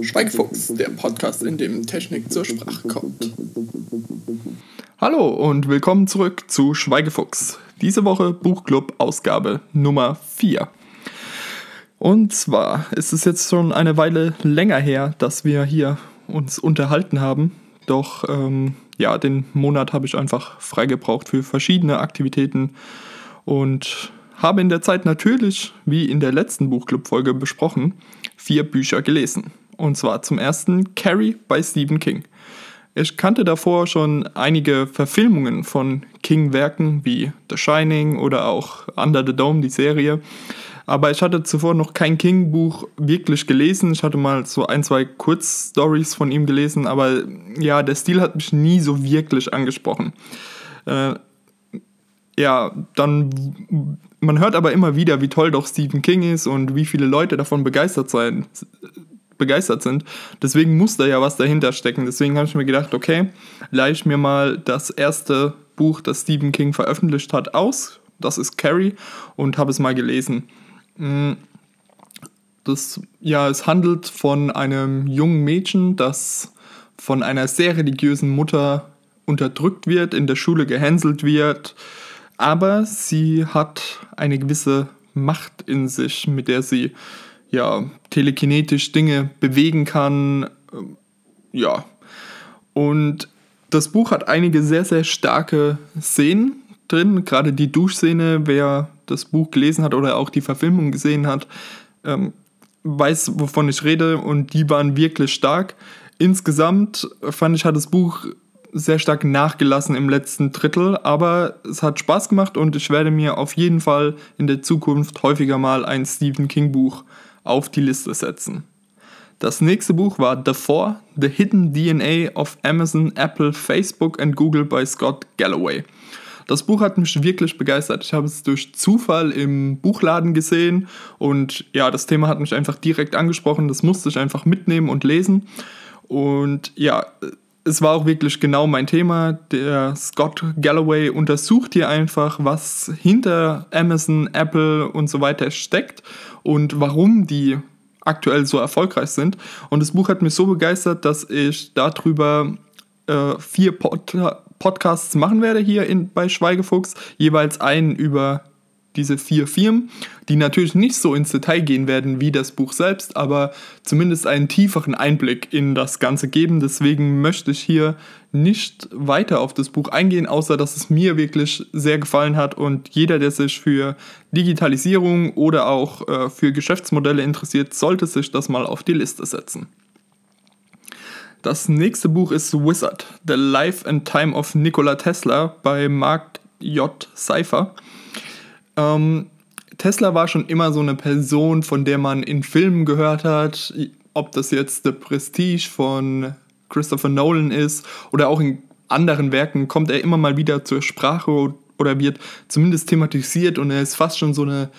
Schweigfuchs, der Podcast, in dem Technik zur Sprache kommt. Hallo und willkommen zurück zu Schweigefuchs. Diese Woche Buchclub Ausgabe Nummer 4. Und zwar ist es jetzt schon eine Weile länger her, dass wir hier uns unterhalten haben. Doch ähm, ja, den Monat habe ich einfach freigebraucht für verschiedene Aktivitäten und habe in der Zeit natürlich, wie in der letzten Buchclub-Folge besprochen, vier Bücher gelesen. Und zwar zum ersten Carrie bei Stephen King. Ich kannte davor schon einige Verfilmungen von King-Werken wie The Shining oder auch Under the Dome, die Serie. Aber ich hatte zuvor noch kein King-Buch wirklich gelesen. Ich hatte mal so ein, zwei Kurzstories von ihm gelesen, aber ja, der Stil hat mich nie so wirklich angesprochen. Äh, ja, dann, man hört aber immer wieder, wie toll doch Stephen King ist und wie viele Leute davon begeistert sein, begeistert sind. Deswegen muss da ja was dahinter stecken. Deswegen habe ich mir gedacht, okay, leih ich mir mal das erste Buch, das Stephen King veröffentlicht hat, aus. Das ist Carrie und habe es mal gelesen. Mm, das, ja, es handelt von einem jungen Mädchen, das von einer sehr religiösen Mutter unterdrückt wird, in der Schule gehänselt wird, aber sie hat eine gewisse Macht in sich, mit der sie ja telekinetisch Dinge bewegen kann. Ähm, ja. Und das Buch hat einige sehr, sehr starke Szenen drin. Gerade die Duschszene, wer das Buch gelesen hat oder auch die Verfilmung gesehen hat, ähm, weiß, wovon ich rede. Und die waren wirklich stark. Insgesamt fand ich, hat das Buch sehr stark nachgelassen im letzten Drittel, aber es hat Spaß gemacht und ich werde mir auf jeden Fall in der Zukunft häufiger mal ein Stephen King Buch auf die Liste setzen. Das nächste Buch war The Four, The Hidden DNA of Amazon, Apple, Facebook and Google by Scott Galloway. Das Buch hat mich wirklich begeistert. Ich habe es durch Zufall im Buchladen gesehen und ja, das Thema hat mich einfach direkt angesprochen. Das musste ich einfach mitnehmen und lesen. Und ja, es war auch wirklich genau mein Thema. Der Scott Galloway untersucht hier einfach, was hinter Amazon, Apple und so weiter steckt und warum die aktuell so erfolgreich sind. Und das Buch hat mich so begeistert, dass ich darüber äh, vier Pod Podcasts machen werde hier in, bei Schweigefuchs. Jeweils einen über diese vier Firmen, die natürlich nicht so ins Detail gehen werden wie das Buch selbst, aber zumindest einen tieferen Einblick in das Ganze geben. Deswegen möchte ich hier nicht weiter auf das Buch eingehen, außer dass es mir wirklich sehr gefallen hat und jeder, der sich für Digitalisierung oder auch äh, für Geschäftsmodelle interessiert, sollte sich das mal auf die Liste setzen. Das nächste Buch ist Wizard, The Life and Time of Nikola Tesla bei Mark J. Seifer. Ähm, Tesla war schon immer so eine Person, von der man in Filmen gehört hat, ob das jetzt The Prestige von Christopher Nolan ist oder auch in anderen Werken kommt er immer mal wieder zur Sprache oder wird zumindest thematisiert und er ist fast schon so eine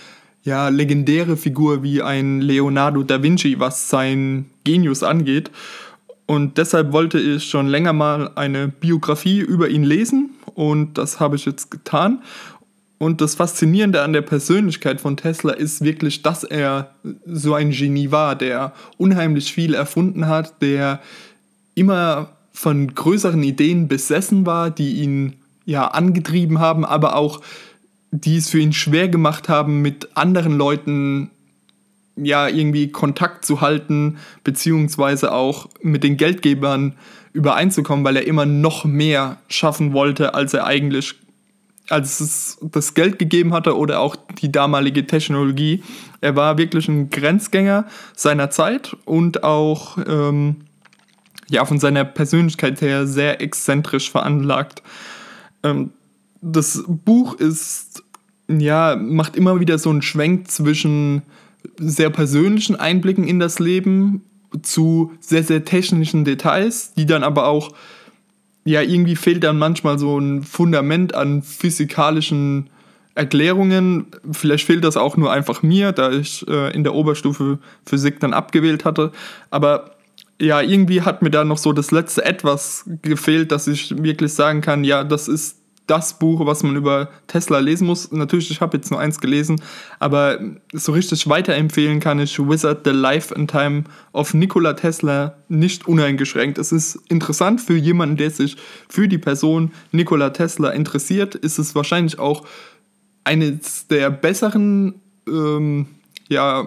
ja, legendäre Figur wie ein Leonardo da Vinci, was sein Genius angeht. Und deshalb wollte ich schon länger mal eine Biografie über ihn lesen und das habe ich jetzt getan. Und das Faszinierende an der Persönlichkeit von Tesla ist wirklich, dass er so ein Genie war, der unheimlich viel erfunden hat, der immer von größeren Ideen besessen war, die ihn ja angetrieben haben, aber auch die es für ihn schwer gemacht haben, mit anderen Leuten ja irgendwie Kontakt zu halten, beziehungsweise auch mit den Geldgebern übereinzukommen, weil er immer noch mehr schaffen wollte, als er eigentlich als es das Geld gegeben hatte oder auch die damalige Technologie. Er war wirklich ein Grenzgänger seiner Zeit und auch ähm, ja, von seiner Persönlichkeit her sehr exzentrisch veranlagt. Ähm, das Buch ist, ja, macht immer wieder so einen Schwenk zwischen sehr persönlichen Einblicken in das Leben zu sehr, sehr technischen Details, die dann aber auch ja, irgendwie fehlt dann manchmal so ein Fundament an physikalischen Erklärungen. Vielleicht fehlt das auch nur einfach mir, da ich äh, in der Oberstufe Physik dann abgewählt hatte. Aber ja, irgendwie hat mir da noch so das letzte Etwas gefehlt, dass ich wirklich sagen kann, ja, das ist das Buch, was man über Tesla lesen muss. Natürlich, ich habe jetzt nur eins gelesen, aber so richtig weiterempfehlen kann ich Wizard the Life and Time of Nikola Tesla nicht uneingeschränkt. Es ist interessant für jemanden, der sich für die Person Nikola Tesla interessiert, ist es wahrscheinlich auch eines der besseren ähm, ja,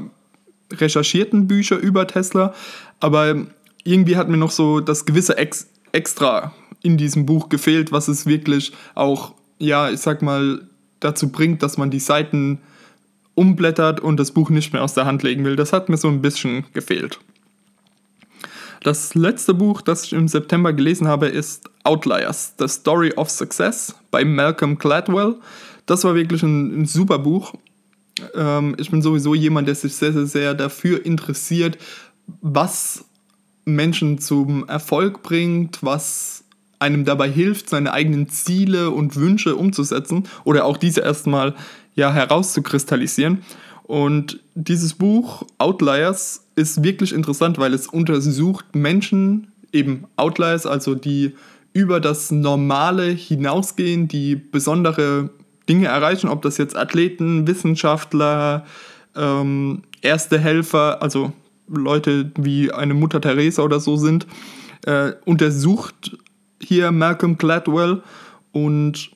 recherchierten Bücher über Tesla, aber irgendwie hat mir noch so das gewisse Ex Extra in diesem Buch gefehlt, was es wirklich auch, ja, ich sag mal, dazu bringt, dass man die Seiten umblättert und das Buch nicht mehr aus der Hand legen will. Das hat mir so ein bisschen gefehlt. Das letzte Buch, das ich im September gelesen habe, ist Outliers, The Story of Success bei Malcolm Gladwell. Das war wirklich ein, ein super Buch. Ähm, ich bin sowieso jemand, der sich sehr, sehr, sehr dafür interessiert, was Menschen zum Erfolg bringt, was einem dabei hilft, seine eigenen Ziele und Wünsche umzusetzen oder auch diese erstmal ja, herauszukristallisieren. Und dieses Buch Outliers ist wirklich interessant, weil es untersucht Menschen, eben Outliers, also die über das Normale hinausgehen, die besondere Dinge erreichen, ob das jetzt Athleten, Wissenschaftler, ähm, Erste Helfer, also Leute wie eine Mutter Teresa oder so sind, äh, untersucht hier Malcolm Gladwell und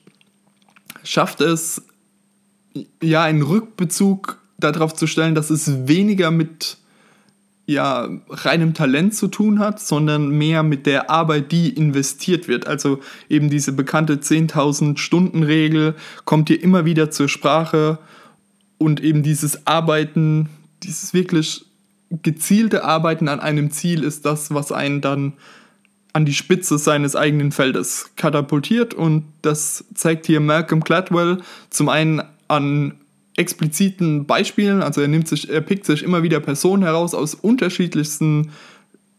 schafft es, ja, einen Rückbezug darauf zu stellen, dass es weniger mit ja, reinem Talent zu tun hat, sondern mehr mit der Arbeit, die investiert wird. Also eben diese bekannte 10.000 Stunden Regel kommt hier immer wieder zur Sprache und eben dieses Arbeiten, dieses wirklich gezielte Arbeiten an einem Ziel ist das, was einen dann an die Spitze seines eigenen Feldes katapultiert und das zeigt hier Malcolm Gladwell zum einen an expliziten Beispielen, also er nimmt sich, er pickt sich immer wieder Personen heraus aus unterschiedlichsten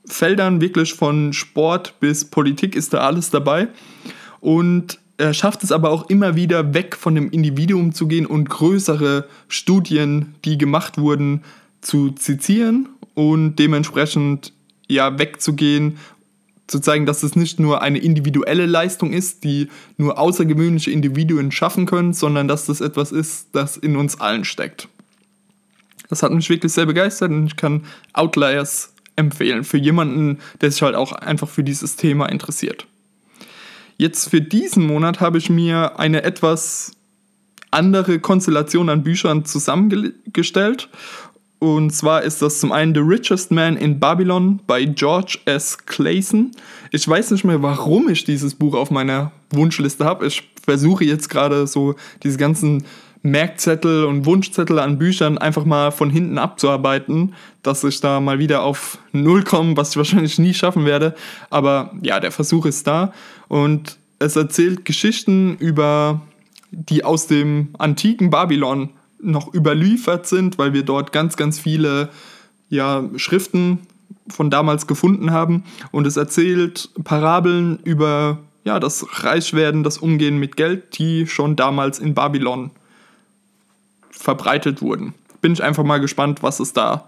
Feldern, wirklich von Sport bis Politik ist da alles dabei und er schafft es aber auch immer wieder weg von dem Individuum zu gehen und größere Studien, die gemacht wurden, zu zitieren und dementsprechend ja wegzugehen zu zeigen, dass es nicht nur eine individuelle Leistung ist, die nur außergewöhnliche Individuen schaffen können, sondern dass das etwas ist, das in uns allen steckt. Das hat mich wirklich sehr begeistert und ich kann Outliers empfehlen für jemanden, der sich halt auch einfach für dieses Thema interessiert. Jetzt für diesen Monat habe ich mir eine etwas andere Konstellation an Büchern zusammengestellt und zwar ist das zum einen The Richest Man in Babylon bei George S. Clayson. Ich weiß nicht mehr, warum ich dieses Buch auf meiner Wunschliste habe. Ich versuche jetzt gerade so diese ganzen Merkzettel und Wunschzettel an Büchern einfach mal von hinten abzuarbeiten, dass ich da mal wieder auf Null komme, was ich wahrscheinlich nie schaffen werde. Aber ja, der Versuch ist da. Und es erzählt Geschichten über die aus dem antiken Babylon noch überliefert sind, weil wir dort ganz, ganz viele ja, Schriften von damals gefunden haben. Und es erzählt Parabeln über ja, das Reichwerden, das Umgehen mit Geld, die schon damals in Babylon verbreitet wurden. Bin ich einfach mal gespannt, was es da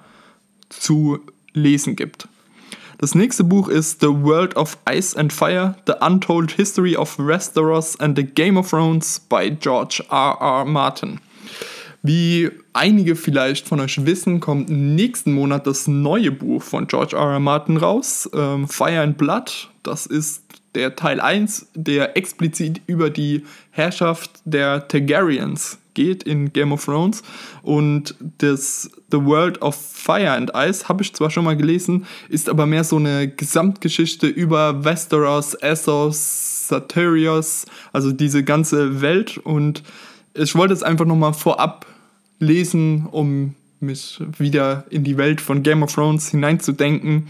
zu lesen gibt. Das nächste Buch ist The World of Ice and Fire, The Untold History of Westeros and the Game of Thrones by George R. R. Martin. Wie einige vielleicht von euch wissen, kommt nächsten Monat das neue Buch von George R. R. Martin raus, ähm, Fire and Blood. Das ist der Teil 1, der explizit über die Herrschaft der Targaryens geht in Game of Thrones. Und das The World of Fire and Ice habe ich zwar schon mal gelesen, ist aber mehr so eine Gesamtgeschichte über Westeros, Essos, Satyrios, also diese ganze Welt. Und ich wollte es einfach nochmal vorab lesen, um mich wieder in die Welt von Game of Thrones hineinzudenken,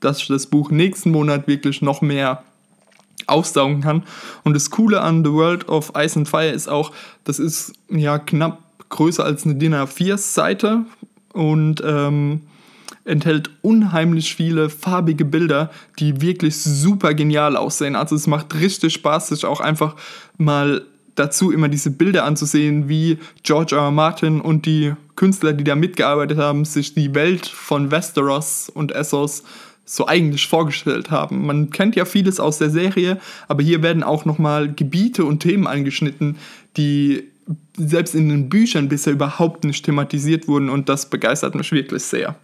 dass ich das Buch nächsten Monat wirklich noch mehr aufsaugen kann. Und das Coole an The World of Ice and Fire ist auch, das ist ja knapp größer als eine DIN A4-Seite und ähm, enthält unheimlich viele farbige Bilder, die wirklich super genial aussehen. Also es macht richtig Spaß, sich auch einfach mal dazu immer diese Bilder anzusehen, wie George R. R. Martin und die Künstler, die da mitgearbeitet haben, sich die Welt von Westeros und Essos so eigentlich vorgestellt haben. Man kennt ja vieles aus der Serie, aber hier werden auch nochmal Gebiete und Themen angeschnitten, die selbst in den Büchern bisher überhaupt nicht thematisiert wurden und das begeistert mich wirklich sehr.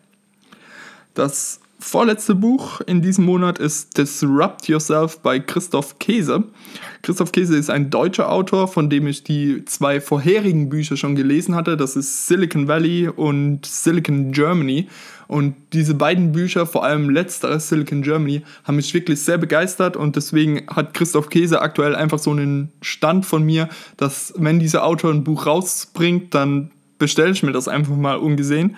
Das vorletzte Buch in diesem Monat ist Disrupt Yourself bei Christoph Käse. Christoph Käse ist ein deutscher Autor, von dem ich die zwei vorherigen Bücher schon gelesen hatte. Das ist Silicon Valley und Silicon Germany. Und diese beiden Bücher, vor allem letzteres Silicon Germany, haben mich wirklich sehr begeistert und deswegen hat Christoph Käse aktuell einfach so einen Stand von mir, dass wenn dieser Autor ein Buch rausbringt, dann bestelle ich mir das einfach mal ungesehen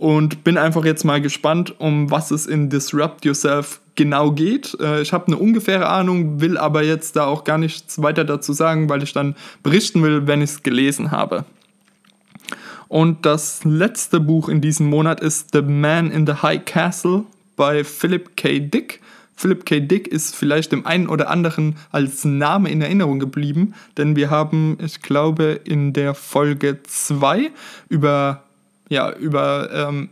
und bin einfach jetzt mal gespannt, um was es in Disrupt Yourself genau geht. Äh, ich habe eine ungefähre Ahnung, will aber jetzt da auch gar nichts weiter dazu sagen, weil ich dann berichten will, wenn ich es gelesen habe. Und das letzte Buch in diesem Monat ist The Man in the High Castle bei Philip K. Dick. Philip K. Dick ist vielleicht dem einen oder anderen als Name in Erinnerung geblieben, denn wir haben, ich glaube, in der Folge 2 über ja, über ähm,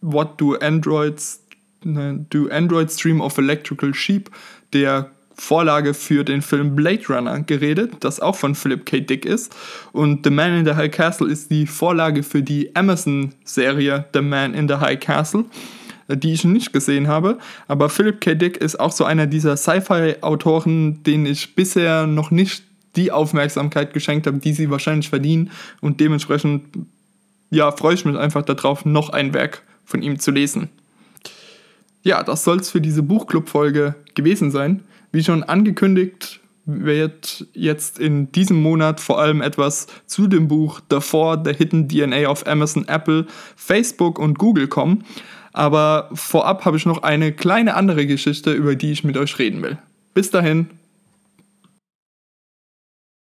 What do Androids ne, do Androids Stream of Electrical Sheep, der Vorlage für den Film Blade Runner geredet, das auch von Philip K. Dick ist. Und The Man in the High Castle ist die Vorlage für die Amazon-Serie The Man in the High Castle, die ich nicht gesehen habe. Aber Philip K. Dick ist auch so einer dieser Sci-Fi-Autoren, denen ich bisher noch nicht die Aufmerksamkeit geschenkt habe, die sie wahrscheinlich verdienen. Und dementsprechend ja, freue ich mich einfach darauf, noch ein Werk von ihm zu lesen. Ja, das soll es für diese Buchclub-Folge gewesen sein. Wie schon angekündigt, wird jetzt in diesem Monat vor allem etwas zu dem Buch Four, The Hidden DNA of Amazon, Apple, Facebook und Google kommen. Aber vorab habe ich noch eine kleine andere Geschichte, über die ich mit euch reden will. Bis dahin,